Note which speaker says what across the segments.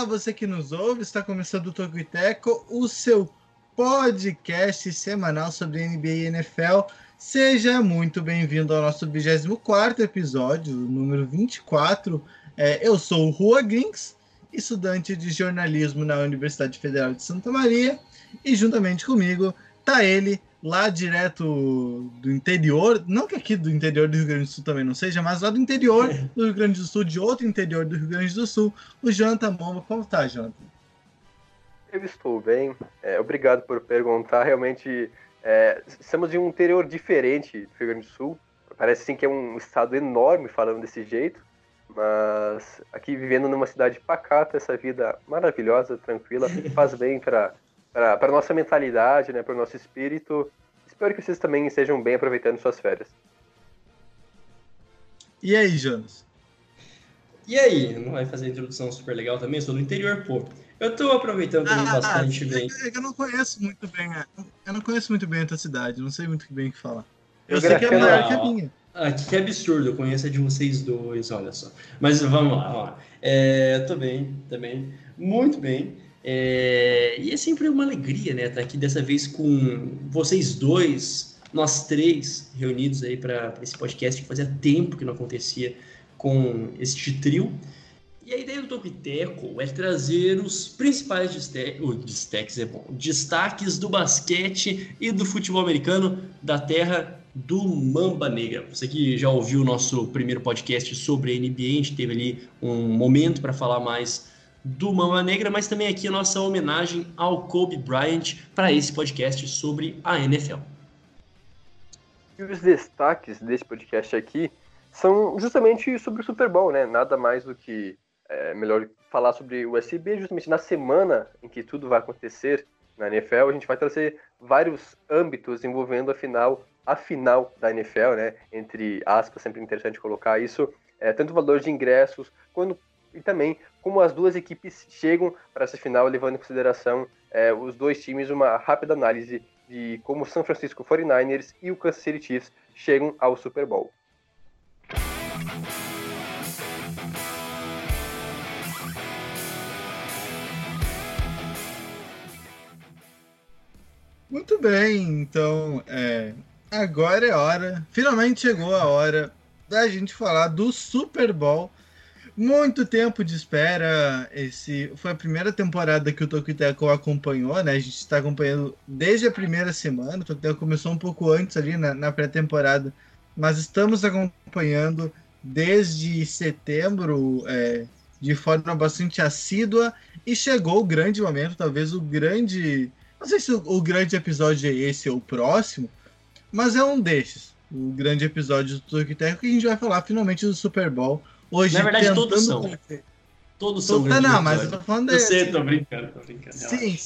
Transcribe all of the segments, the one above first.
Speaker 1: Olá, você que nos ouve, está começando o Toco e Teco, o seu podcast semanal sobre NBA e NFL. Seja muito bem-vindo ao nosso 24 episódio, número 24. É, eu sou o Rua Grinks, estudante de jornalismo na Universidade Federal de Santa Maria, e juntamente comigo tá ele, lá direto do interior, não que aqui do interior do Rio Grande do Sul também não seja, mas lá do interior do Rio Grande do Sul, de outro interior do Rio Grande do Sul, o Jonathan Momba. Como tá, Jonathan?
Speaker 2: Eu estou bem, é, obrigado por perguntar. Realmente, é, estamos de um interior diferente do Rio Grande do Sul. Parece sim que é um estado enorme falando desse jeito, mas aqui vivendo numa cidade pacata, essa vida maravilhosa, tranquila, faz bem para para a nossa mentalidade, né, para o nosso espírito. Espero que vocês também estejam bem aproveitando suas férias.
Speaker 1: E aí, Jonas?
Speaker 3: E aí, não vai fazer a introdução super legal também? Eu sou do interior, pô. Eu tô aproveitando também ah, bastante bem.
Speaker 1: É, é que eu não conheço muito bem, é, eu não conheço muito bem a tua cidade, não sei muito bem o que falar.
Speaker 3: Eu, eu sei que é maior que a minha. Ah, que absurdo, eu conheço a de vocês dois, olha só. Mas vamos lá, vamos lá. É, tô bem, também, muito bem. É, e é sempre uma alegria, né? Estar tá aqui dessa vez com vocês dois, nós três reunidos aí para esse podcast que fazia tempo que não acontecia com este trio. E a ideia do Topiteco é trazer os principais destaques, é bom, destaques do basquete e do futebol americano da terra do Mamba Negra. Você que já ouviu o nosso primeiro podcast sobre a NBA, a gente teve ali um momento para falar mais do Mama Negra, mas também aqui a nossa homenagem ao Kobe Bryant para esse podcast sobre a NFL.
Speaker 2: E os destaques desse podcast aqui são justamente sobre o Super Bowl, né? Nada mais do que é, melhor falar sobre o USB, justamente na semana em que tudo vai acontecer na NFL, a gente vai trazer vários âmbitos envolvendo a final, a final da NFL, né? Entre aspas, sempre interessante colocar isso, é, tanto o valor de ingressos, quando e também como as duas equipes chegam para essa final, levando em consideração é, os dois times, uma rápida análise de como o San Francisco 49ers e o Kansas City Chiefs chegam ao Super Bowl.
Speaker 1: Muito bem, então é, agora é hora, finalmente chegou a hora da gente falar do Super Bowl muito tempo de espera. Esse foi a primeira temporada que o Tokiteco acompanhou, né? A gente está acompanhando desde a primeira semana. O Tokiteco começou um pouco antes ali na, na pré-temporada, mas estamos acompanhando desde setembro é, de forma bastante assídua e chegou o grande momento, talvez o grande, não sei se o, o grande episódio é esse ou o próximo, mas é um desses. O grande episódio do Tokiteco que a gente vai falar finalmente do Super Bowl hoje
Speaker 3: Na verdade, todos são. Todos são.
Speaker 1: Não, não, mas eu tô falando
Speaker 3: desse. Eu sei, tô brincando, tô brincando.
Speaker 1: Sim.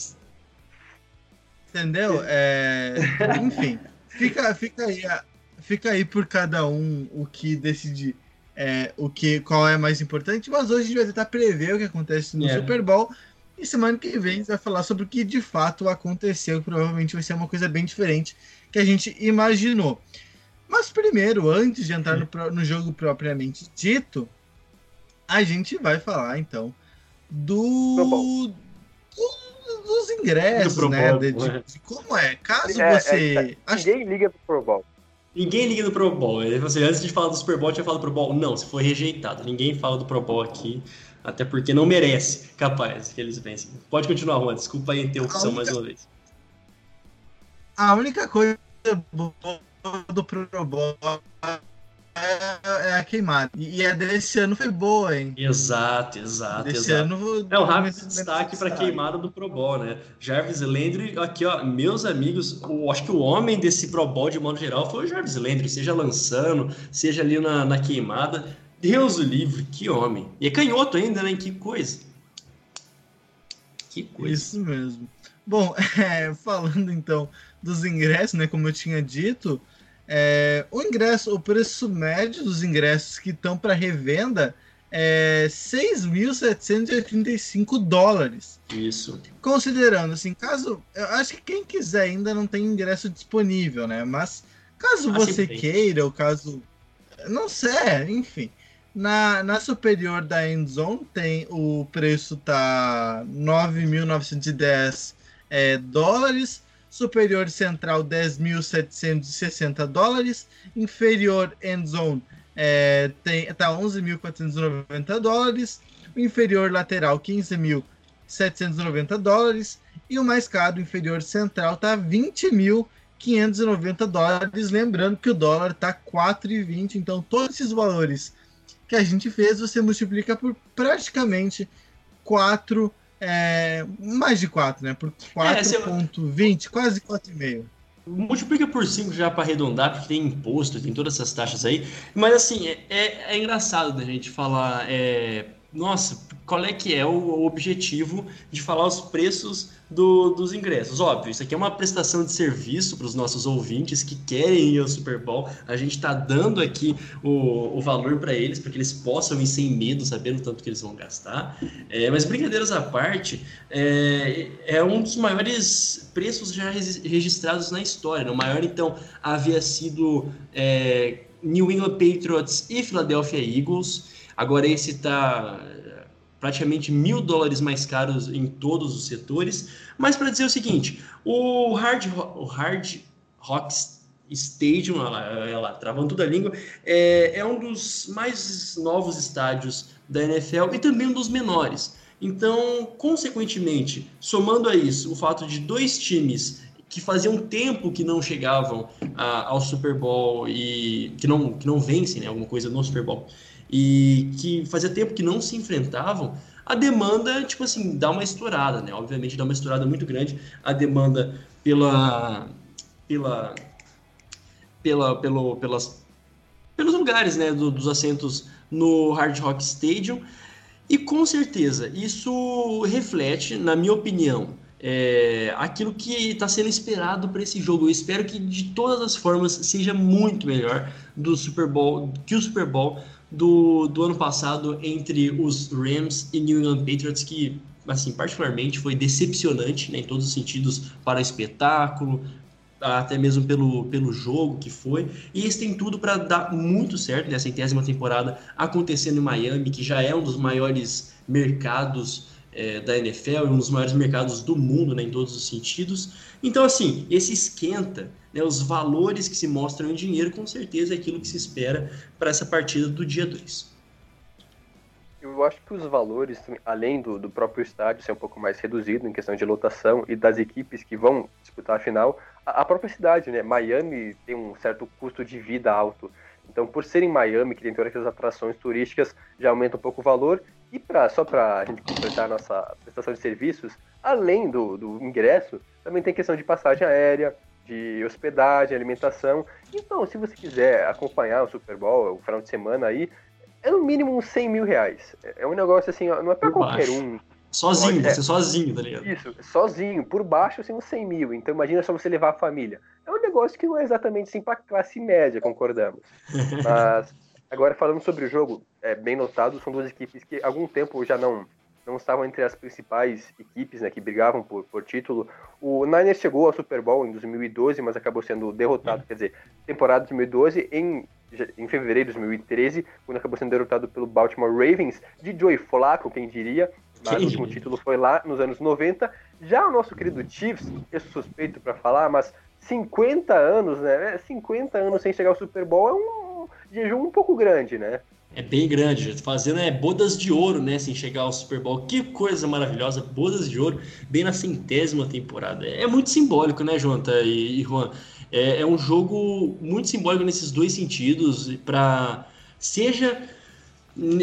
Speaker 1: Entendeu? É... Enfim, fica, fica, aí, fica aí por cada um o que decidir. É, o que, qual é mais importante, mas hoje a gente vai tentar prever o que acontece no yeah. Super Bowl. E semana que vem a gente vai falar sobre o que de fato aconteceu, que provavelmente vai ser uma coisa bem diferente que a gente imaginou. Mas primeiro, antes de entrar no, no jogo propriamente dito, a gente vai falar então do, do dos ingressos, do né? De, de, de, como é. Caso é, você.
Speaker 2: É, ninguém liga pro Pro Bowl.
Speaker 3: Ninguém liga do Pro Bowl. Você, antes de falar do Super Bowl, tinha falado do Pro Bowl. Não, se foi rejeitado. Ninguém fala do Pro Bowl aqui. Até porque não merece, capaz, que eles vencem. Pode continuar, Juan. Desculpa a interrupção única, mais uma vez.
Speaker 1: A única coisa boa do Pro Bowl é, é a queimada. E a desse ano foi boa, hein?
Speaker 3: Exato, exato.
Speaker 1: Desse
Speaker 3: exato.
Speaker 1: ano.
Speaker 3: É um rápido destaque para a queimada do Pro Bowl, né? Jarvis Landry, aqui, ó, meus amigos, eu acho que o homem desse Pro Bowl, de modo geral, foi o Jarvis Landry, seja lançando, seja ali na, na queimada. Deus o livre, que homem. E é canhoto ainda, né? Que coisa.
Speaker 1: Que coisa. Isso mesmo. Bom, é, falando então dos ingressos, né? Como eu tinha dito. É, o ingresso, o preço médio dos ingressos que estão para revenda é 6.785 dólares.
Speaker 3: Isso.
Speaker 1: Considerando assim, caso eu acho que quem quiser ainda não tem ingresso disponível, né? Mas caso ah, você queira, ou caso não sei, enfim, Na, na superior da Endzone tem o preço tá 9.910 é, dólares, superior central 10.760 dólares, inferior Endzone é, tem tá 11.490 dólares, inferior lateral 15.790 dólares. E o mais caro, inferior central, tá 20.590 dólares. Lembrando que o dólar tá 4,20, então todos esses valores que a gente fez, você multiplica por praticamente 4, é, mais de 4, né? Por 4,20, é, quase 4,5.
Speaker 3: Multiplica por 5 já para arredondar, porque tem imposto, tem todas essas taxas aí. Mas assim, é, é, é engraçado da gente falar. É, nossa, qual é que é o objetivo de falar os preços do, dos ingressos? Óbvio, isso aqui é uma prestação de serviço para os nossos ouvintes que querem ir ao Super Bowl. A gente está dando aqui o, o valor para eles, para que eles possam ir sem medo, sabendo tanto que eles vão gastar. É, mas brincadeiras à parte, é, é, um dos maiores preços já registrados na história. O maior, então, havia sido é, New England Patriots e Philadelphia Eagles. Agora esse está eh, praticamente mil dólares mais caros em todos os setores. Mas para dizer o seguinte, o Hard, o Hard Rock Stadium, ela, ela travando toda a língua, é, é um dos mais novos estádios da NFL e também um dos menores. Então, consequentemente, somando a isso o fato de dois times que faziam tempo que não chegavam a, ao Super Bowl e que não, que não vencem né, alguma coisa no Super Bowl e que fazia tempo que não se enfrentavam, a demanda, tipo assim, dá uma estourada, né? Obviamente dá uma estourada muito grande a demanda pela pela pela pelo, pelas pelos lugares, né, do, dos assentos no Hard Rock Stadium. E com certeza isso reflete, na minha opinião, é, aquilo que está sendo esperado para esse jogo. Eu espero que de todas as formas seja muito melhor do Super Bowl que o Super Bowl do, do ano passado entre os Rams e New England Patriots, que, assim, particularmente foi decepcionante né, em todos os sentidos para o espetáculo, até mesmo pelo, pelo jogo que foi. E esse tem tudo para dar muito certo nessa né, centésima temporada acontecendo em Miami, que já é um dos maiores mercados é, da NFL, um dos maiores mercados do mundo né, em todos os sentidos. Então, assim, esse esquenta né, os valores que se mostram em dinheiro, com certeza é aquilo que se espera para essa partida do dia 2.
Speaker 2: Eu acho que os valores, além do, do próprio estádio ser um pouco mais reduzido em questão de lotação e das equipes que vão disputar a final, a, a própria cidade, né? Miami tem um certo custo de vida alto. Então, por ser em Miami, que tem todas aquelas atrações turísticas, já aumenta um pouco o valor. E pra, só para a gente completar a nossa prestação de serviços, além do, do ingresso, também tem questão de passagem aérea, de hospedagem, alimentação. Então, se você quiser acompanhar o Super Bowl, o final de semana aí, é no mínimo uns 100 mil reais. É um negócio assim, não é para qualquer um.
Speaker 3: Sozinho, Pode, você é, sozinho, tá ligado?
Speaker 2: Isso, sozinho, por baixo, assim, uns 100 mil. Então, imagina só você levar a família. É um negócio que não é exatamente assim para classe média, concordamos. Mas, agora, falando sobre o jogo, é bem notado, são duas equipes que há algum tempo já não não estavam entre as principais equipes né, que brigavam por, por título. O Niners chegou ao Super Bowl em 2012, mas acabou sendo derrotado, quer dizer, temporada de 2012 em, em fevereiro de 2013, quando acabou sendo derrotado pelo Baltimore Ravens, de Joey Flacco, quem diria, mas o último título foi lá nos anos 90. Já o nosso querido Chiefs, eu sou suspeito para falar, mas 50 anos, né? 50 anos sem chegar ao Super Bowl é um jejum um pouco grande, né?
Speaker 3: É bem grande, fazendo é bodas de ouro, né? Sem chegar ao Super Bowl. Que coisa maravilhosa, bodas de ouro, bem na centésima temporada. É muito simbólico, né, Jonathan e, e Juan? É, é um jogo muito simbólico nesses dois sentidos, para seja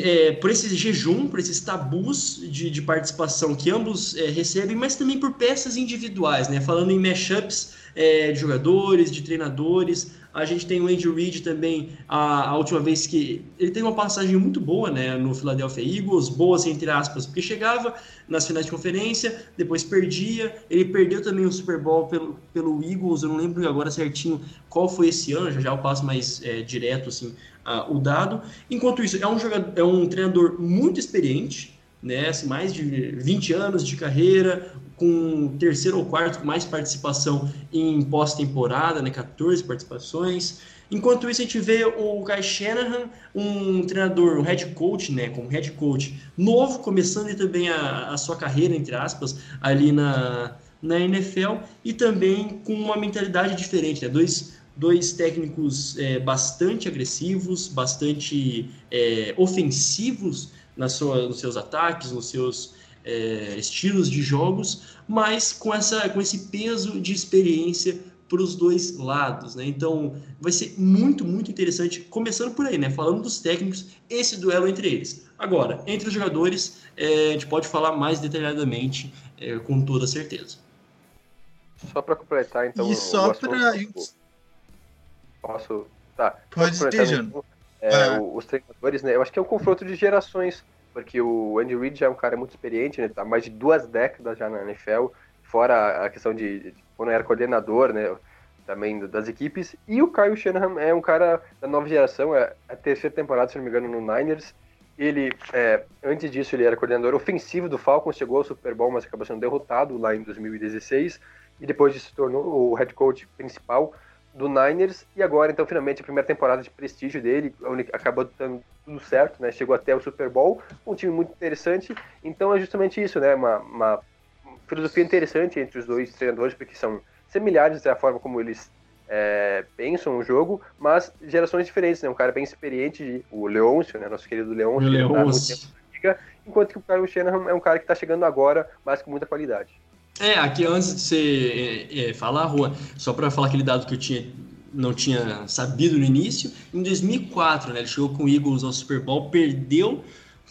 Speaker 3: é, por esse jejum, por esses tabus de, de participação que ambos é, recebem, mas também por peças individuais, né? Falando em mashups é, de jogadores, de treinadores. A gente tem o Andy Reid também, a, a, última vez que. Ele tem uma passagem muito boa né, no Philadelphia Eagles, boas entre aspas, porque chegava nas finais de conferência, depois perdia. Ele perdeu também o Super Bowl pelo, pelo Eagles, eu não lembro agora certinho qual foi esse ano, já, já eu passo mais é, direto assim, o dado. Enquanto isso, é um, jogador, é um treinador muito experiente, né, assim, mais de 20 anos de carreira, com terceiro ou quarto com mais participação em pós-temporada, né, 14 participações. Enquanto isso, a gente vê o Kai Shanahan, um treinador, um head coach, né, como head coach novo, começando também a, a sua carreira, entre aspas, ali na, na NFL, e também com uma mentalidade diferente, né, dois, dois técnicos é, bastante agressivos, bastante é, ofensivos na sua, nos seus ataques, nos seus é, estilos de jogos, mas com, essa, com esse peso de experiência para os dois lados, né? Então vai ser muito, muito interessante, começando por aí, né? Falando dos técnicos, esse duelo entre eles. Agora, entre os jogadores, é, a gente pode falar mais detalhadamente, é, com toda certeza.
Speaker 2: Só para completar, então.
Speaker 1: E só para.
Speaker 2: Posso. Tá.
Speaker 1: Pode dizer,
Speaker 2: então, é, ah. Os treinadores, né? Eu acho que é um confronto de gerações, porque o Andy Reid já é um cara muito experiente, né? Tá mais de duas décadas já na NFL, fora a questão de, de quando era coordenador, né? Também das equipes. E o Kyle Shanahan é um cara da nova geração, é a terceira temporada, se não me engano, no Niners. Ele, é, antes disso, ele era coordenador ofensivo do Falcons, chegou ao Super Bowl, mas acabou sendo derrotado lá em 2016. E depois se tornou o head coach principal do Niners e agora, então, finalmente, a primeira temporada de prestígio dele, acabou dando tudo certo, né? Chegou até o Super Bowl, um time muito interessante. Então é justamente isso, né? Uma, uma filosofia interessante entre os dois treinadores, porque são similares da forma como eles é, pensam o jogo, mas gerações diferentes, né? Um cara bem experiente, o Leôncio, né? Nosso querido Leôncio,
Speaker 3: Leôncio.
Speaker 2: Tá enquanto que o Kyle Shanahan é um cara que está chegando agora, mas com muita qualidade.
Speaker 3: É, aqui antes de você é, é, falar, Rua, só para falar aquele dado que eu tinha não tinha sabido no início, em 2004, né, ele chegou com o Eagles ao Super Bowl, perdeu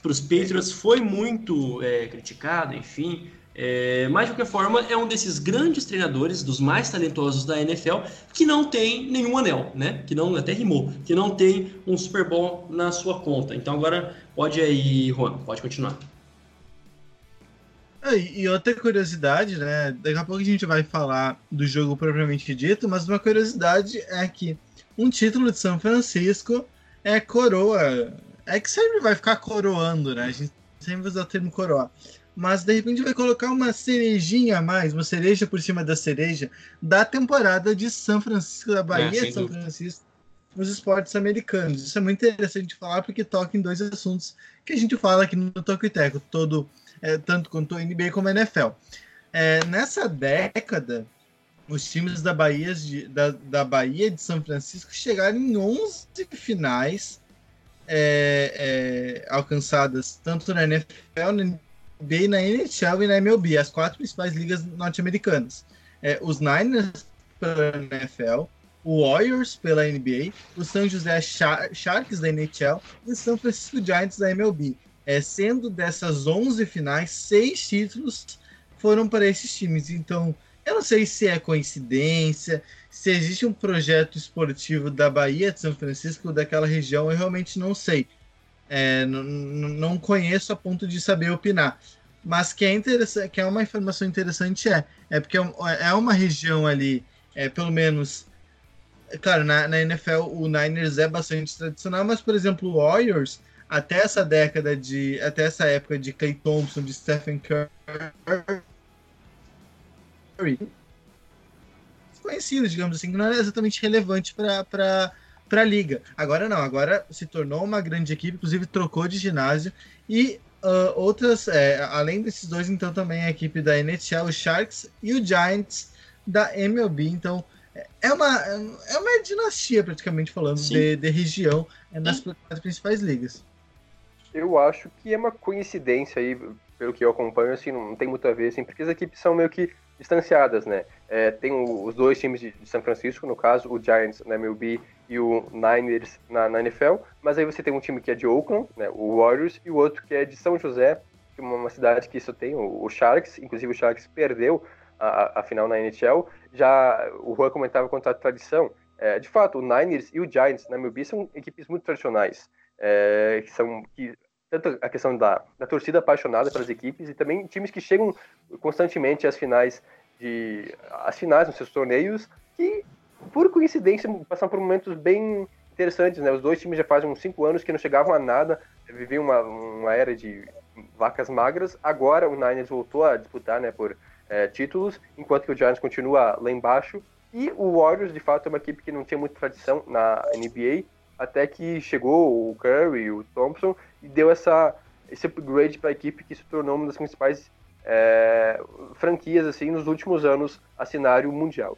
Speaker 3: para os Patriots, foi muito é, criticado, enfim, é, mas de qualquer forma é um desses grandes treinadores, dos mais talentosos da NFL, que não tem nenhum anel, né? Que não até rimou, que não tem um Super Bowl na sua conta. Então agora pode aí, Juan, pode continuar.
Speaker 1: Ah, e outra curiosidade, né? Daqui a pouco a gente vai falar do jogo propriamente dito, mas uma curiosidade é que um título de São Francisco é coroa. É que sempre vai ficar coroando, né? A gente sempre usa o termo coroa. Mas de repente vai colocar uma cerejinha a mais, uma cereja por cima da cereja da temporada de São Francisco, da Bahia é, de São dúvida. Francisco, nos esportes americanos. Isso é muito interessante de falar porque toca em dois assuntos que a gente fala aqui no Toco e Teco, todo é, tanto quanto a NBA como a NFL. É, nessa década, os times da Bahia, de, da, da Bahia de São Francisco chegaram em 11 finais é, é, alcançadas tanto na NFL, na NBA, na NHL e na MLB, as quatro principais ligas norte-americanas. É, os Niners pela NFL, o Warriors pela NBA, o San José Sharks da NHL e o São Francisco Giants da MLB é, sendo dessas 11 finais, seis títulos foram para esses times. Então, eu não sei se é coincidência, se existe um projeto esportivo da Bahia de São Francisco, daquela região, eu realmente não sei. É, não conheço a ponto de saber opinar. Mas que é, interessante, que é uma informação interessante é, é porque é, é uma região ali, é, pelo menos, claro, na, na NFL o Niners é bastante tradicional, mas, por exemplo, o Warriors até essa década de. Até essa época de Clay Thompson, de Stephen Curry. Conhecido, digamos assim, que não era exatamente relevante para a liga. Agora não, agora se tornou uma grande equipe, inclusive trocou de ginásio. E uh, outras, é, além desses dois, então também a equipe da NHL, o Sharks e o Giants da MLB. Então é uma, é uma dinastia, praticamente falando, de, de, região é, nas principais ligas.
Speaker 2: Eu acho que é uma coincidência aí, pelo que eu acompanho, assim, não tem muito a ver, assim, porque as equipes são meio que distanciadas, né? É, tem o, os dois times de, de, São Francisco, no caso, o Giants na MLB e o Niners na, na, NFL, mas aí você tem um time que é de Oakland, né, o Warriors, e o outro que é de São José, que é uma, uma cidade que isso tem, o, o, Sharks, inclusive o Sharks perdeu a, a, final na NHL, já o Juan comentava quanto à tradição, é, de fato, o Niners e o Giants na MLB são equipes muito tradicionais, é, que são que tanto a questão da, da torcida apaixonada pelas equipes e também times que chegam constantemente às finais de às finais nos seus torneios que por coincidência passam por momentos bem interessantes, né? Os dois times já fazem uns cinco anos que não chegavam a nada, viviam uma, uma era de vacas magras. Agora o Niners voltou a disputar, né? Por é, títulos, enquanto que o Giants continua lá embaixo. E o Warriors, de fato, é uma equipe que não tinha muita tradição na NBA, até que chegou o Curry, o Thompson, e deu essa, esse upgrade para a equipe que se tornou uma das principais é, franquias assim nos últimos anos a cenário mundial.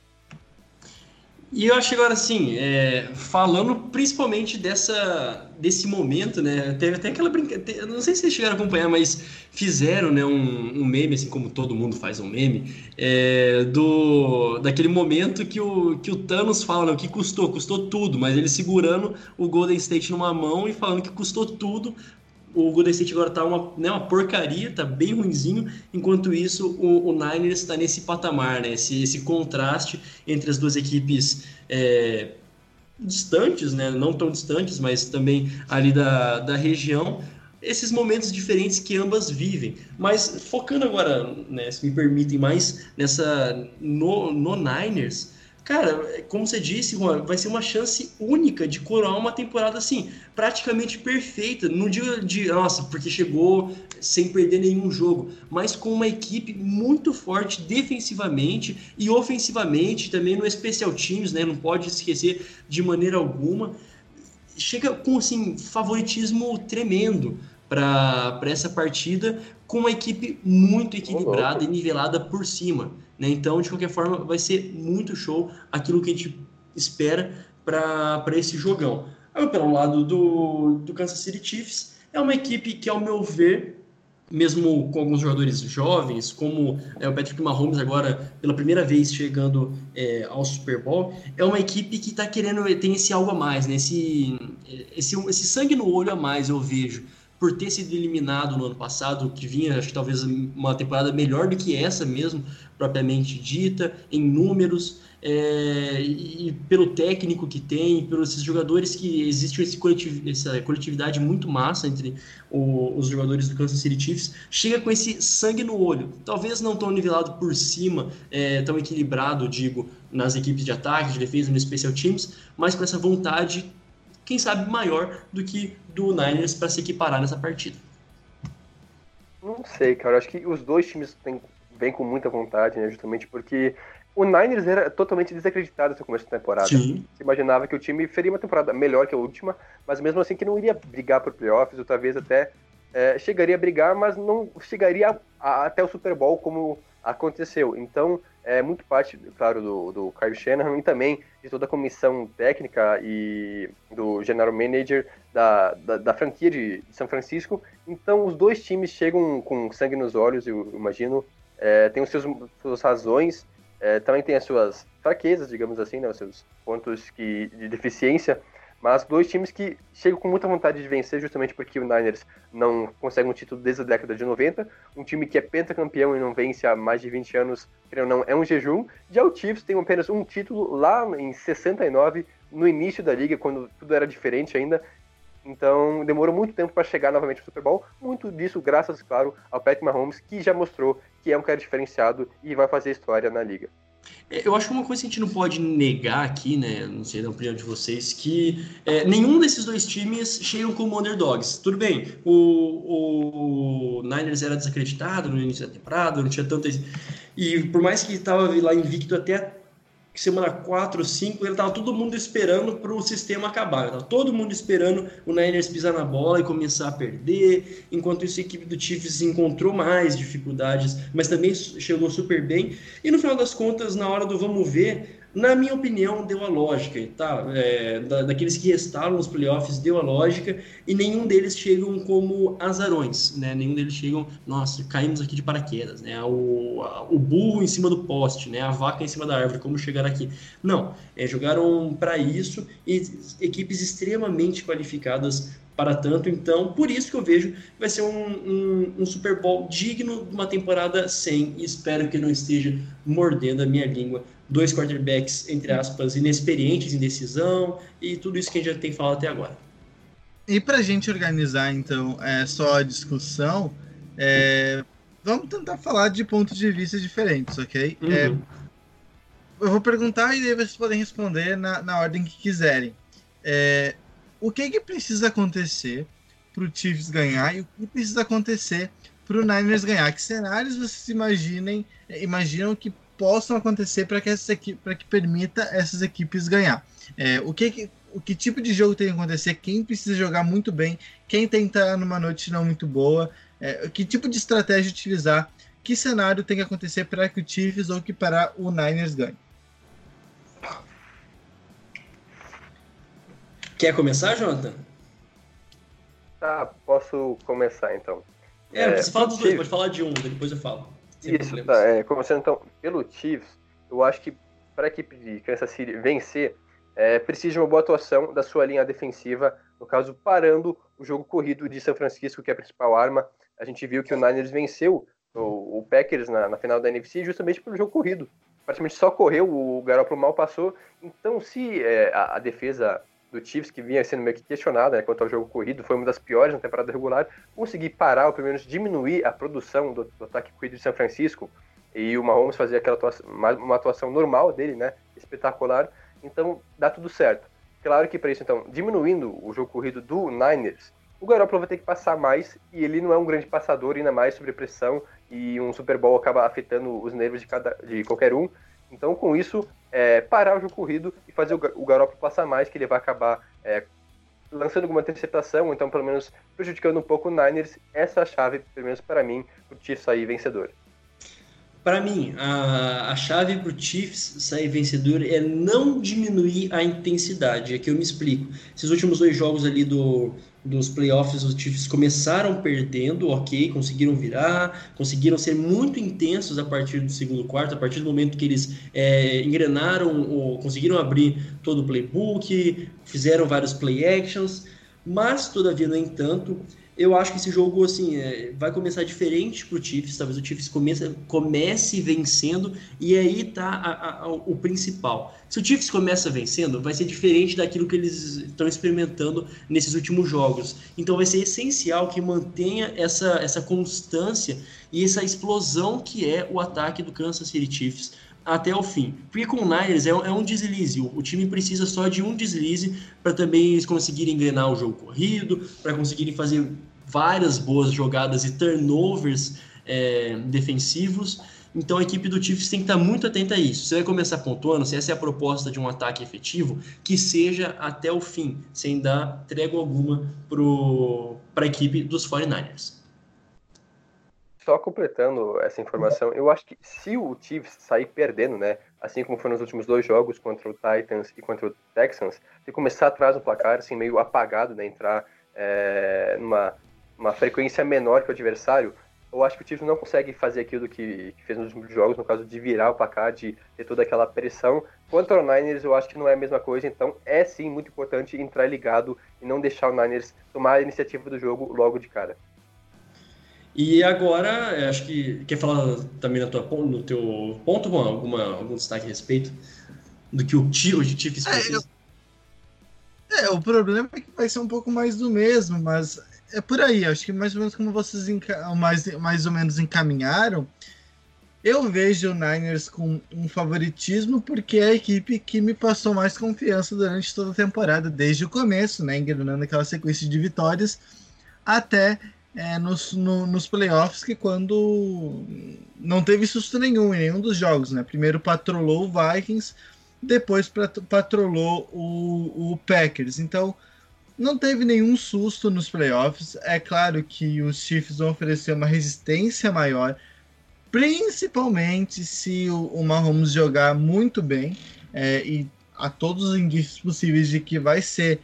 Speaker 3: E eu acho agora assim, é, falando principalmente dessa, desse momento, né? Teve até aquela brincadeira, não sei se vocês chegaram a acompanhar, mas fizeram né, um, um meme, assim como todo mundo faz um meme, é, do daquele momento que o, que o Thanos fala, né, o que custou, custou tudo, mas ele segurando o Golden State numa mão e falando que custou tudo o Golden State agora tá uma, né, uma porcaria, tá bem ruinzinho, enquanto isso o, o Niners está nesse patamar, né, esse, esse contraste entre as duas equipes é, distantes, né, não tão distantes, mas também ali da, da região, esses momentos diferentes que ambas vivem. Mas focando agora, né, se me permitem mais, nessa no, no Niners, Cara, como você disse, Juan, vai ser uma chance única de coroar uma temporada assim, praticamente perfeita. Não digo de, nossa, porque chegou sem perder nenhum jogo, mas com uma equipe muito forte defensivamente e ofensivamente, também no especial teams, né? Não pode esquecer de maneira alguma. Chega com assim favoritismo tremendo para essa partida, com uma equipe muito equilibrada e nivelada por cima. Né? Então, de qualquer forma, vai ser muito show aquilo que a gente espera para esse jogão. Aí, pelo lado do, do Kansas City Chiefs, é uma equipe que, ao meu ver, mesmo com alguns jogadores jovens, como é, o Patrick Mahomes agora pela primeira vez chegando é, ao Super Bowl, é uma equipe que está querendo tem esse algo a mais, né? esse, esse, esse sangue no olho a mais eu vejo por ter sido eliminado no ano passado, que vinha, acho que talvez uma temporada melhor do que essa mesmo, propriamente dita, em números, é, e pelo técnico que tem, pelos jogadores que existe esse coletiv, essa coletividade muito massa entre o, os jogadores do Kansas City Chiefs, chega com esse sangue no olho. Talvez não tão nivelado por cima, é, tão equilibrado, digo, nas equipes de ataque, de defesa, no Special Teams, mas com essa vontade quem sabe maior do que do Niners para se equiparar nessa partida.
Speaker 2: Não sei, cara. Acho que os dois times têm, vêm com muita vontade, né? Justamente porque o Niners era totalmente desacreditado no começo da temporada.
Speaker 3: Sim.
Speaker 2: Se imaginava que o time faria uma temporada melhor que a última, mas mesmo assim que não iria brigar por playoffs, ou talvez até é, chegaria a brigar, mas não chegaria a, a, até o Super Bowl como aconteceu. Então, é muito parte, claro, do, do Kyle Shanahan e também de toda a comissão técnica e do general manager da, da, da franquia de, de, São Francisco. Então, os dois times chegam com sangue nos olhos, eu imagino, é, tem os seus suas razões, é, também tem as suas fraquezas, digamos assim, né, os seus pontos que, de deficiência, mas dois times que chegam com muita vontade de vencer, justamente porque o Niners não consegue um título desde a década de 90. Um time que é pentacampeão e não vence há mais de 20 anos, ou não, é um jejum. Já o Chiefs tem apenas um título lá em 69, no início da liga, quando tudo era diferente ainda. Então demorou muito tempo para chegar novamente no Super Bowl. Muito disso, graças, claro, ao Patrick Mahomes, que já mostrou que é um cara diferenciado e vai fazer história na liga.
Speaker 3: É, eu acho que uma coisa que a gente não pode negar aqui, né? Não sei da opinião de vocês, que é, nenhum desses dois times chegam como underdogs. Tudo bem, o, o Niners era desacreditado no início da temporada, não tinha tantas. E por mais que estava lá invicto até semana 4, 5, ele tava todo mundo esperando para o sistema acabar. Tava todo mundo esperando o Niners pisar na bola e começar a perder. Enquanto isso, a equipe do Chiefs encontrou mais dificuldades, mas também chegou super bem. E no final das contas, na hora do vamos ver, na minha opinião, deu a lógica, tá? É, da, daqueles que restaram os playoffs, deu a lógica, e nenhum deles chegam como azarões, né? Nenhum deles chegam, nossa, caímos aqui de paraquedas, né? O, o burro em cima do poste, né? A vaca em cima da árvore, como chegar aqui? Não, é, jogaram para isso e equipes extremamente qualificadas para tanto, então por isso que eu vejo que vai ser um, um, um Super Bowl digno de uma temporada sem, e espero que não esteja mordendo a minha língua dois quarterbacks, entre aspas, inexperientes em decisão e tudo isso que a gente já tem falado até agora.
Speaker 1: E para a gente organizar, então, é, só a discussão, é, vamos tentar falar de pontos de vista diferentes, ok? Uhum. É, eu vou perguntar e vocês podem responder na, na ordem que quiserem. É, o que, que precisa acontecer para o Chiefs ganhar e o que precisa acontecer para o Niners ganhar? Que cenários vocês imaginem, imaginam que possam acontecer para que, essa que permita essas equipes ganhar? É, o que, o que tipo de jogo tem que acontecer? Quem precisa jogar muito bem? Quem que estar numa noite não muito boa? É, que tipo de estratégia utilizar? Que cenário tem que acontecer para que o Chiefs ou que para o Niners ganhe?
Speaker 3: Quer começar, Jonathan?
Speaker 2: Tá, posso começar então.
Speaker 3: É, é você fala dos dois, pode falar de um, depois eu falo.
Speaker 2: Isso, tá. É, começando então pelo Chiefs, eu acho que para a equipe de Kansas City vencer, é, precisa de uma boa atuação da sua linha defensiva, no caso, parando o jogo corrido de São Francisco, que é a principal arma. A gente viu que o Niners venceu o, o Packers na, na, final da NFC justamente pelo jogo corrido. Praticamente só correu, o Garoppolo mal passou. Então, se é, a, a defesa do Chiefs, que vinha sendo meio que questionada né, quanto ao jogo corrido, foi uma das piores na temporada regular, conseguir parar, ou pelo menos diminuir a produção do, do ataque corrido de São Francisco, e o Mahomes fazer aquela atuação, uma atuação normal dele, né, espetacular, então dá tudo certo. Claro que para isso, então, diminuindo o jogo corrido do Niners, o Garoppolo vai ter que passar mais, e ele não é um grande passador, ainda mais sobre pressão, e um Super Bowl acaba afetando os nervos de, cada, de qualquer um, então, com isso, é, parar o jogo corrido e fazer o, Garoppolo passar mais, que ele vai acabar é, lançando alguma interceptação, então pelo menos prejudicando um pouco o Niners. Essa é a chave, pelo menos para mim, para o Chiefs sair vencedor.
Speaker 3: Para mim, a, a chave para o Chiefs sair vencedor é não diminuir a intensidade. É que eu me explico. Esses últimos dois jogos ali do, dos playoffs, os Chiefs começaram perdendo, ok, conseguiram virar, conseguiram ser muito intensos a partir do segundo quarto, a partir do momento que eles é, engrenaram, ou conseguiram abrir todo o playbook, fizeram vários play actions, mas, todavia, no entanto, eu acho que esse jogo assim é, vai começar diferente para o Chiefs. Talvez o Chiefs comece, comece vencendo e aí tá a, a, o principal. Se o Chiefs começa vencendo, vai ser diferente daquilo que eles estão experimentando nesses últimos jogos. Então vai ser essencial que mantenha essa, essa constância e essa explosão que é o ataque do Kansas City Chiefs até o fim. Porque com o Niners é, é um deslize, o, time precisa só de um deslize para também eles conseguirem engrenar o jogo corrido, para conseguirem fazer várias boas jogadas e turnovers é, defensivos. Então a equipe do Chiefs tem que estar muito atenta a isso. Você vai começar pontuando, se essa é a proposta de um ataque efetivo, que seja até o fim, sem dar trégua alguma para a equipe dos 49ers.
Speaker 2: Só completando essa informação, eu acho que se o Chiefs sair perdendo, né, assim como foi nos últimos dois jogos contra o Titans e contra o Texans, se começar atrás no placar, assim, meio apagado, né, entrar é, numa uma frequência menor que o adversário, eu acho que o Chiefs não consegue fazer aquilo que, que, fez nos últimos jogos, no caso de virar o placar, de ter toda aquela pressão. Quanto ao Niners, eu acho que não é a mesma coisa, então é sim muito importante entrar ligado e não deixar o Niners tomar a iniciativa do jogo logo de cara.
Speaker 3: E agora, acho que quer falar também tua, no teu ponto, alguma, algum destaque a respeito do que o, o Chiefs precisa?
Speaker 1: É, é, o problema é que vai ser um pouco mais do mesmo, mas é por aí. Acho que mais ou menos como vocês mais, mais ou menos encaminharam, eu vejo o Niners com um favoritismo porque é a equipe que me passou mais confiança durante toda a temporada, desde o começo, né, engrenando aquela sequência de vitórias até é, nos, no, nos playoffs, que quando não teve susto nenhum em nenhum dos jogos, né? Primeiro patrolou o Vikings, depois patrolou o, o Packers. Então, não teve nenhum susto nos playoffs. É claro que os Chiefs vão oferecer uma resistência maior, principalmente se o, o Mahomes jogar muito bem é, e a todos os indícios possíveis de que vai ser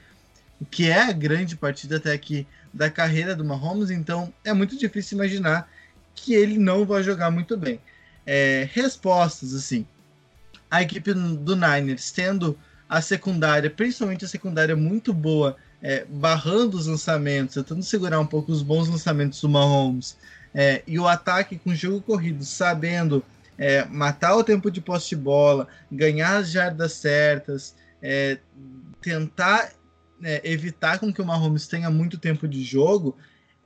Speaker 1: que é a grande partida até aqui da carreira do Mahomes, então é muito difícil imaginar que ele não vai jogar muito bem. É, respostas, assim, a equipe do Niners tendo a secundária, principalmente a secundária muito boa, é, barrando os lançamentos, tentando segurar um pouco os bons lançamentos do Mahomes, é, e o ataque com jogo corrido, sabendo é, matar o tempo de posse de bola, ganhar as jardas certas, é, tentar é, evitar com que o Mahomes tenha muito tempo de jogo,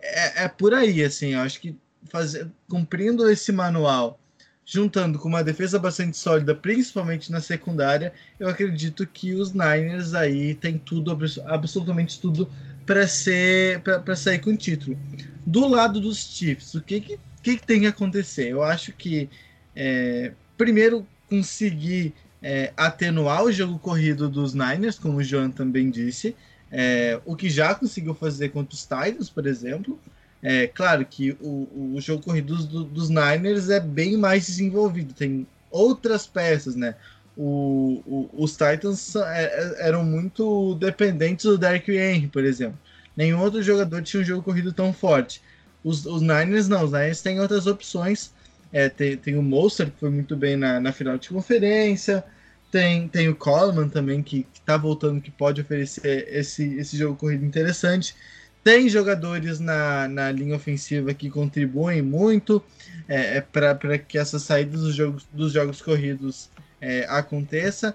Speaker 1: é, é por aí, assim, eu acho que fazer, cumprindo esse manual, juntando com uma defesa bastante sólida, principalmente na secundária, eu acredito que os Niners aí tem tudo, absolutamente tudo para ser para sair com o título. Do lado dos Chiefs, o que que, que, tem que acontecer? Eu acho que é, primeiro conseguir é, atenuar o jogo corrido dos Niners, como o João também disse, é, o que já conseguiu fazer contra os Titans, por exemplo. É claro que o, o jogo corrido dos, dos Niners é bem mais desenvolvido, tem outras peças, né? O, o, os Titans é, é, eram muito dependentes do Derrick Henry, por exemplo. Nenhum outro jogador tinha um jogo corrido tão forte. Os, os Niners não, os Niners têm outras opções. É, tem, tem o Monster, que foi muito bem na, na final de conferência. Tem, tem o Coleman também, que, está voltando, que pode oferecer esse, esse jogo corrido interessante. Tem jogadores na, na linha ofensiva que contribuem muito é, é para que essas saídas dos jogos, dos jogos corridos é, aconteça.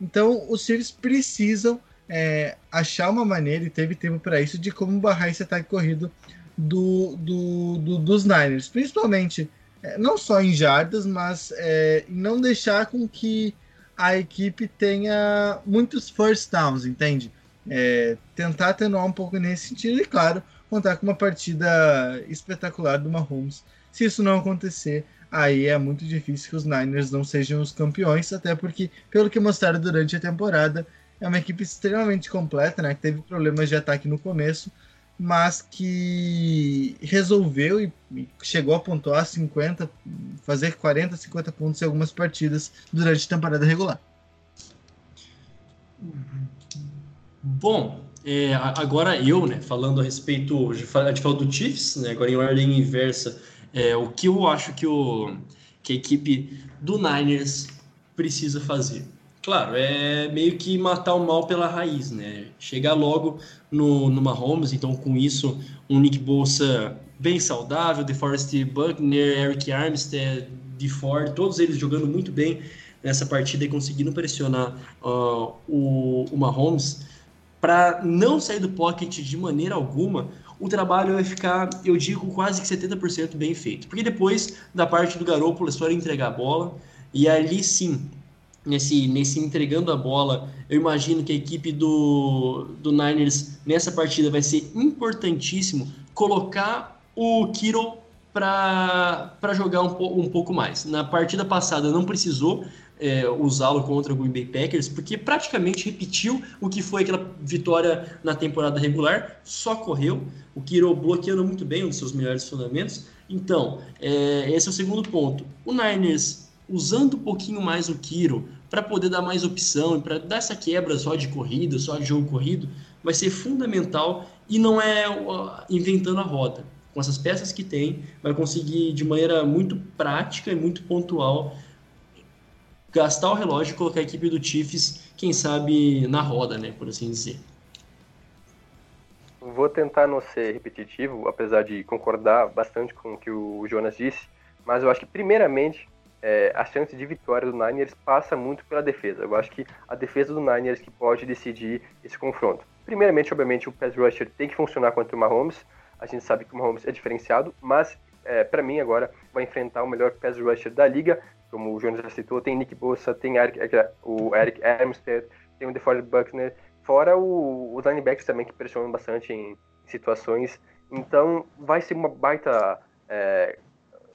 Speaker 1: Então, os Chiefs precisam é, achar uma maneira, e teve tempo para isso, de como barrar esse ataque corrido do, do, do dos Niners. Principalmente, não só em jardas, mas é, não deixar com que a equipe tenha muitos first downs, entende? é, tentar atenuar um pouco nesse sentido e, claro, contar com uma partida espetacular do Mahomes. Se isso não acontecer, aí é muito difícil que os Niners não sejam os campeões, até porque, pelo que mostraram durante a temporada, é uma equipe extremamente completa, né? Que teve problemas de ataque no começo, mas que resolveu e, chegou a pontuar 50, fazer 40, 50 pontos em algumas partidas durante a temporada regular.
Speaker 3: Bom, é, agora eu, né, falando a respeito, a gente falou do Chiefs, né, agora em ordem inversa, é, o que eu acho que, o, que a equipe do Niners precisa fazer. Claro, é meio que matar o mal pela raiz, né? Chegar logo no, no Mahomes, então com isso, um Nick Bolsa bem saudável, DeForest Buckner, Eric Armstead, DeFord, todos eles jogando muito bem nessa partida e conseguindo pressionar uh, o, o Mahomes para não sair do pocket de maneira alguma, o trabalho vai ficar, eu digo, quase que 70% bem feito. Porque depois, da parte do Garoppolo, é só entregar a bola, e ali sim, nesse, nesse entregando a bola, eu imagino que a equipe do, do Niners nessa partida vai ser importantíssimo colocar o Kiro para jogar um, um pouco mais. Na partida passada não precisou, é, usá-lo contra o Green Bay Packers, porque praticamente repetiu o que foi aquela vitória na temporada regular, só correu, o Kiro bloqueando muito bem, um dos seus melhores fundamentos. Então, é, esse é o segundo ponto. O Niners usando um pouquinho mais o Kiro para poder dar mais opção, para dar essa quebra só de corrida, só de jogo corrido, vai ser fundamental e não é inventando a roda. Com essas peças que tem, vai conseguir de maneira muito prática e muito pontual gastar o relógio e colocar a equipe do Chiefs, quem sabe, na roda, né, por assim dizer.
Speaker 2: Vou tentar não ser repetitivo, apesar de concordar bastante com o que o Jonas disse, mas eu acho que, primeiramente, é, a chance de vitória do Niners passa muito pela defesa. Eu acho que a defesa do Niners que pode decidir esse confronto. Primeiramente, obviamente, o pass rusher tem que funcionar contra o Mahomes. A gente sabe que o Mahomes é diferenciado, mas é, para mim agora vai enfrentar o melhor pass rusher da liga como o Jonas já citou, tem Nick Bossa, tem Eric, o Eric Armstead, tem o DeFord Buckner, fora o, os linebackers também que pressionam bastante em situações. Então vai ser uma baita é,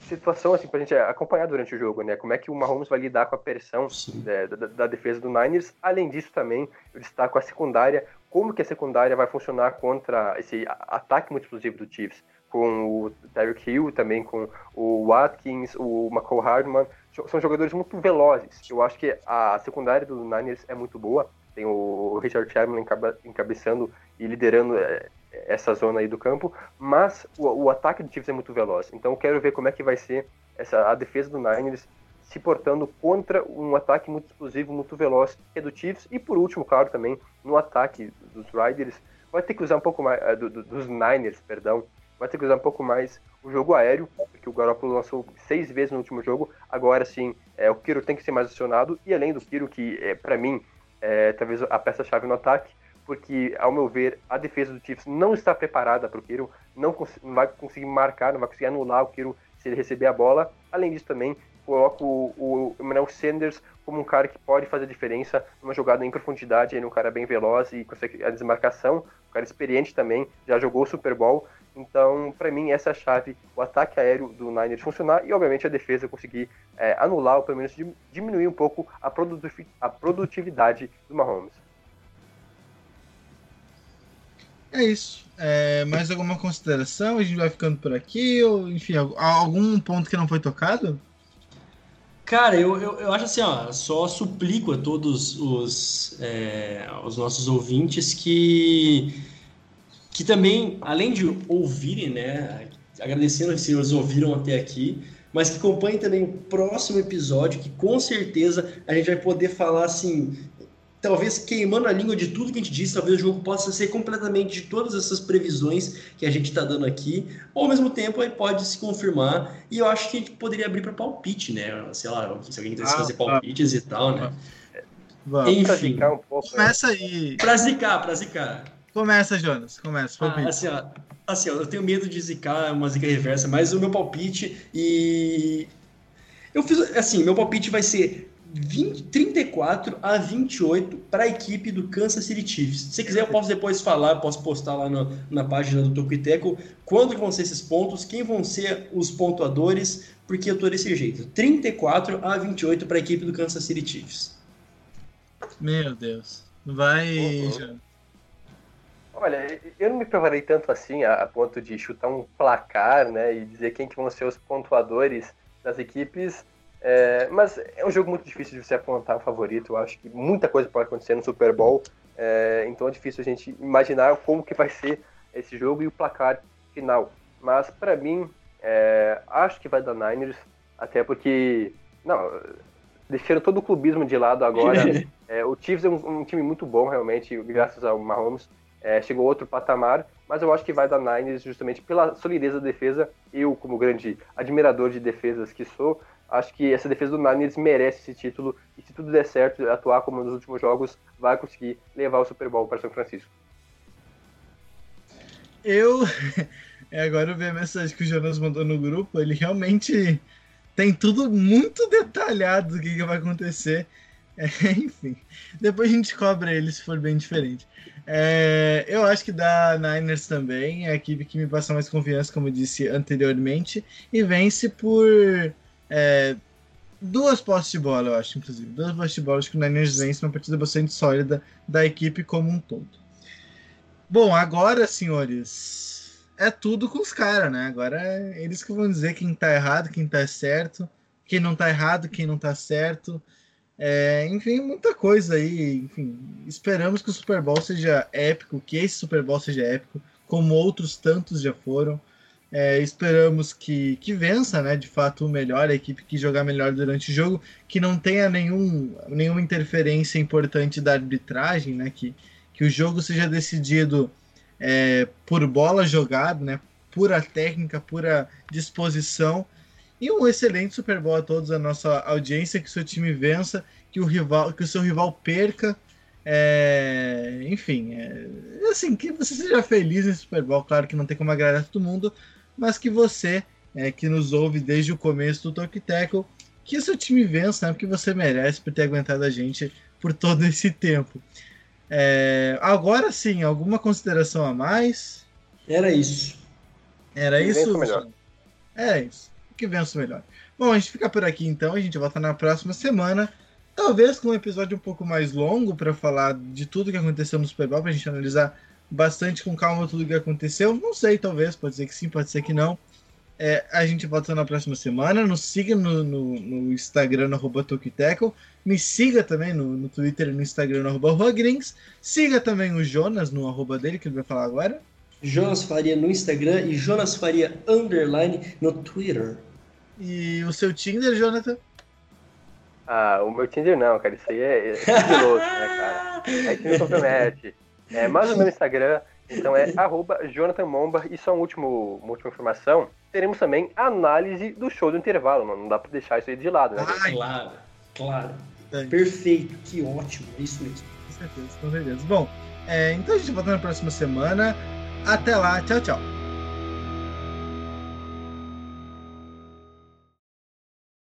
Speaker 2: situação assim, para a gente acompanhar durante o jogo, né? Como é que o Mahomes vai lidar com a pressão é, da, da, defesa do Niners. Além disso também, eu destaco a secundária, como que a secundária vai funcionar contra esse ataque muito explosivo do Chiefs com o Tyreek Hill, também com o Watkins, o McCall Hardman, são jogadores muito velozes. Eu acho que a secundária do Niners é muito boa. Tem o Richard Sherman encabeçando e liderando é, essa zona aí do campo, mas o, o, ataque do Chiefs é muito veloz. Então eu quero ver como é que vai ser essa, a defesa do Niners se portando contra um ataque muito explosivo, muito veloz que é do Chiefs. E por último, claro, também no ataque dos Riders, vai ter que usar um pouco mais uh, do, do, dos Niners, perdão, vai ter que usar um pouco mais o jogo aéreo, porque o Garoppolo lançou seis vezes no último jogo. Agora sim, é, o Kiro tem que ser mais acionado. E além do Kiro, que é, para mim é talvez a peça-chave no ataque, porque ao meu ver a defesa do Chiefs não está preparada para o Kiro, não, não, vai conseguir marcar, não vai conseguir anular o Kiro se ele receber a bola. Além disso também coloco o, o Emmanuel Sanders como um cara que pode fazer diferença numa jogada em profundidade, aí um cara bem veloz e consegue a desmarcação um cara experiente também, já jogou Super Bowl. Então, para mim, essa é a chave, o ataque aéreo do Niners funcionar e, obviamente, a defesa conseguir é, anular ou pelo menos diminuir um pouco a produtividade do Mahomes.
Speaker 1: É isso. É, mais alguma consideração? A gente vai ficando por aqui? Ou, enfim, algum ponto que não foi tocado?
Speaker 3: Cara, eu, eu, eu acho assim, ó, só suplico a todos os, é, os nossos ouvintes que, que também, além de ouvirem, né, agradecendo se eles ouviram até aqui, mas que acompanhem também o próximo episódio, que com certeza a gente vai poder falar assim talvez queimando a língua de tudo que a gente disse, talvez o jogo possa ser completamente de todas essas previsões que a gente está dando aqui, ou ao mesmo tempo aí pode se confirmar, e eu acho que a gente poderia abrir para palpite, né? Sei lá, se alguém quisesse ah, fazer palpites ah, e tal, né?
Speaker 1: Vamos. Enfim, um pouco, começa aí.
Speaker 3: Pra zicar, pra zicar.
Speaker 1: Começa, Jonas, começa,
Speaker 3: palpite. Ah, assim, ó, assim, ó, eu tenho medo de zicar uma zica reversa, mas o meu palpite e... Eu fiz, assim, meu palpite vai ser 20, 34 a 28 para a equipe do Kansas City Chiefs. Se quiser, eu posso depois falar, posso postar lá no, na página do Tocuiteco quando vão ser esses pontos, quem vão ser os pontuadores, porque eu tô desse jeito. 34 a 28 para a equipe do Kansas City Chiefs.
Speaker 1: Meu Deus. Vai.
Speaker 2: Uhum. Olha, eu não me preparei tanto assim a, a, ponto de chutar um placar, né, e dizer quem que vão ser os pontuadores das equipes. É, mas é um jogo muito difícil de você apontar um favorito. Eu acho que muita coisa pode acontecer no Super Bowl. É, então é difícil a gente imaginar como que vai ser esse jogo e o placar final. Mas para mim, é, acho que vai dar Niners, até porque não, deixando todo o clubismo de lado agora. é, o Chiefs é um, um, time muito bom realmente, graças ao Mahomes. É, chegou a outro patamar, mas eu acho que vai dar Niners justamente pela solidez da defesa. Eu, como grande admirador de defesas que sou, acho que essa defesa do Niners merece esse título e se tudo der certo, atuar como nos últimos jogos, vai conseguir levar o Super Bowl para São Francisco.
Speaker 1: Eu é, agora eu vi a mensagem que o Jonas mandou no grupo, ele realmente tem tudo muito detalhado do que, que vai acontecer. É, enfim, depois a gente cobra ele se for bem diferente. É, eu acho que da Niners também é a equipe que me passa mais confiança, como eu disse anteriormente, e vence por é, duas postes de bola, eu acho, inclusive. Duas postes de bola, acho que o Niners vence uma partida bastante sólida da equipe como um todo. Bom, agora, senhores, é tudo com os caras, né? Agora é eles que vão dizer quem tá errado, quem tá certo, quem não tá errado, quem não tá certo. É, enfim, muita coisa aí. Enfim, esperamos que o Super Bowl seja épico, que esse Super Bowl seja épico, como outros tantos já foram. É, esperamos que, que vença, né? De fato, o melhor, a equipe que jogar melhor durante o jogo, que não tenha nenhum, nenhuma interferência importante da arbitragem, né? Que, que o jogo seja decidido é, por bola jogada, né? Pura técnica, pura disposição. E um excelente Super Bowl a todos, a nossa audiência, que seu time vença, que o rival, que o seu rival perca. É, enfim, é, assim, que você seja feliz nesse Super Bowl, claro que não tem como agradar todo mundo, mas que você, é, que nos ouve desde o começo do Talk Tackle, que o seu time vença, né? Porque você merece por ter aguentado a gente por todo esse tempo. É, agora sim, alguma consideração a mais?
Speaker 3: Era isso.
Speaker 1: Era que isso? Melhor. É isso. Que vença melhor. Bom, a gente fica por aqui então. A gente volta na próxima semana. Talvez com um episódio um pouco mais longo para falar de tudo que aconteceu no Super Bowl, para a gente analisar bastante com calma tudo que aconteceu. Não sei, talvez, pode ser que sim, pode ser que não. É, a gente volta na próxima semana. Nos siga no, no, no Instagram, no arroba Me siga também no, no Twitter e no Instagram, no arroba Rugrings. Siga também o Jonas no arroba dele, que ele vai falar agora.
Speaker 3: Jonas Faria no Instagram e Jonas Faria underline no Twitter.
Speaker 1: E o seu Tinder, Jonathan?
Speaker 2: Ah, o meu Tinder não, cara. Isso aí é, é sigiloso, né, cara? Aí que não compromete. É, mas o meu Instagram, então é arroba Jonathan Momba. E só um último, uma última informação. Teremos também análise do show do intervalo, mano. Não dá pra deixar isso aí de lado, né?
Speaker 3: Ah, claro, claro. É. Perfeito, que ótimo, é isso mesmo.
Speaker 1: Com certeza, com certeza. Bom, é, então a gente volta na próxima semana. Até lá, tchau, tchau.